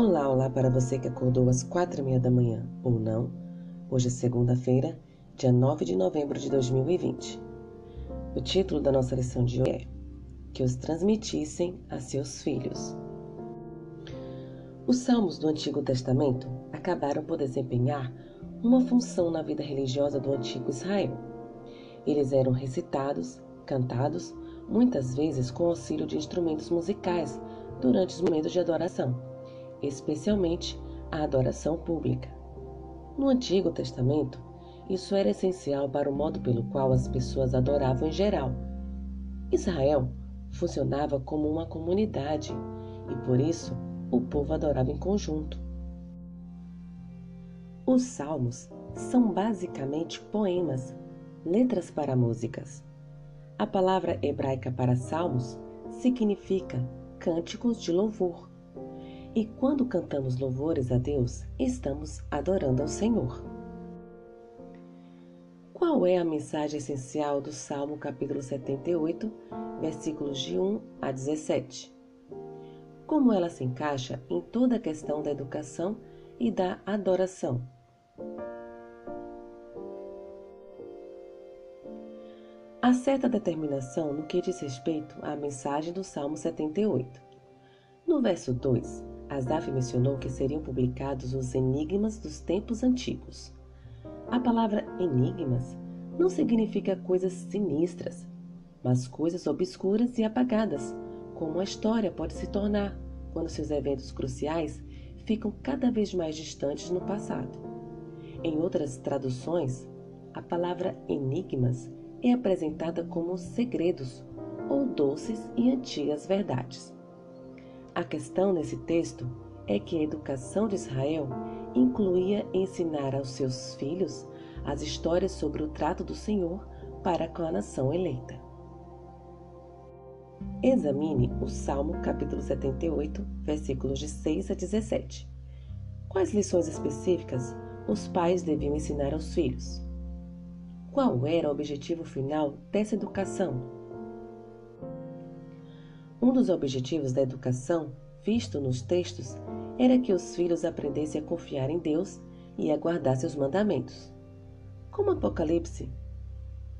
Olá, olá para você que acordou às quatro e meia da manhã, ou não. Hoje é segunda-feira, dia 9 de novembro de 2020. O título da nossa lição de hoje é Que os transmitissem a seus filhos. Os salmos do Antigo Testamento acabaram por desempenhar uma função na vida religiosa do antigo Israel. Eles eram recitados, cantados, muitas vezes com auxílio de instrumentos musicais durante os momentos de adoração especialmente a adoração pública. No Antigo Testamento, isso era essencial para o modo pelo qual as pessoas adoravam em geral. Israel funcionava como uma comunidade e por isso o povo adorava em conjunto. Os salmos são basicamente poemas, letras para músicas. A palavra hebraica para salmos significa cânticos de louvor. E quando cantamos louvores a Deus, estamos adorando ao Senhor. Qual é a mensagem essencial do Salmo capítulo 78, versículos de 1 a 17? Como ela se encaixa em toda a questão da educação e da adoração? Há certa determinação no que diz respeito à mensagem do Salmo 78. No verso 2, Asaf mencionou que seriam publicados os enigmas dos tempos antigos. A palavra enigmas não significa coisas sinistras, mas coisas obscuras e apagadas, como a história pode se tornar quando seus eventos cruciais ficam cada vez mais distantes no passado. Em outras traduções, a palavra enigmas é apresentada como segredos ou doces e antigas verdades. A questão nesse texto é que a educação de Israel incluía ensinar aos seus filhos as histórias sobre o trato do Senhor para com a nação eleita. Examine o Salmo capítulo 78, versículos de 6 a 17. Quais lições específicas os pais deviam ensinar aos filhos? Qual era o objetivo final dessa educação? Um dos objetivos da educação, visto nos textos, era que os filhos aprendessem a confiar em Deus e a guardar seus mandamentos. Como Apocalipse,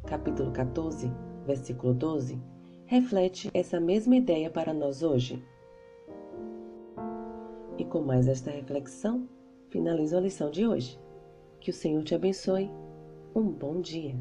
capítulo 14, versículo 12, reflete essa mesma ideia para nós hoje. E com mais esta reflexão, finalizo a lição de hoje. Que o Senhor te abençoe. Um bom dia.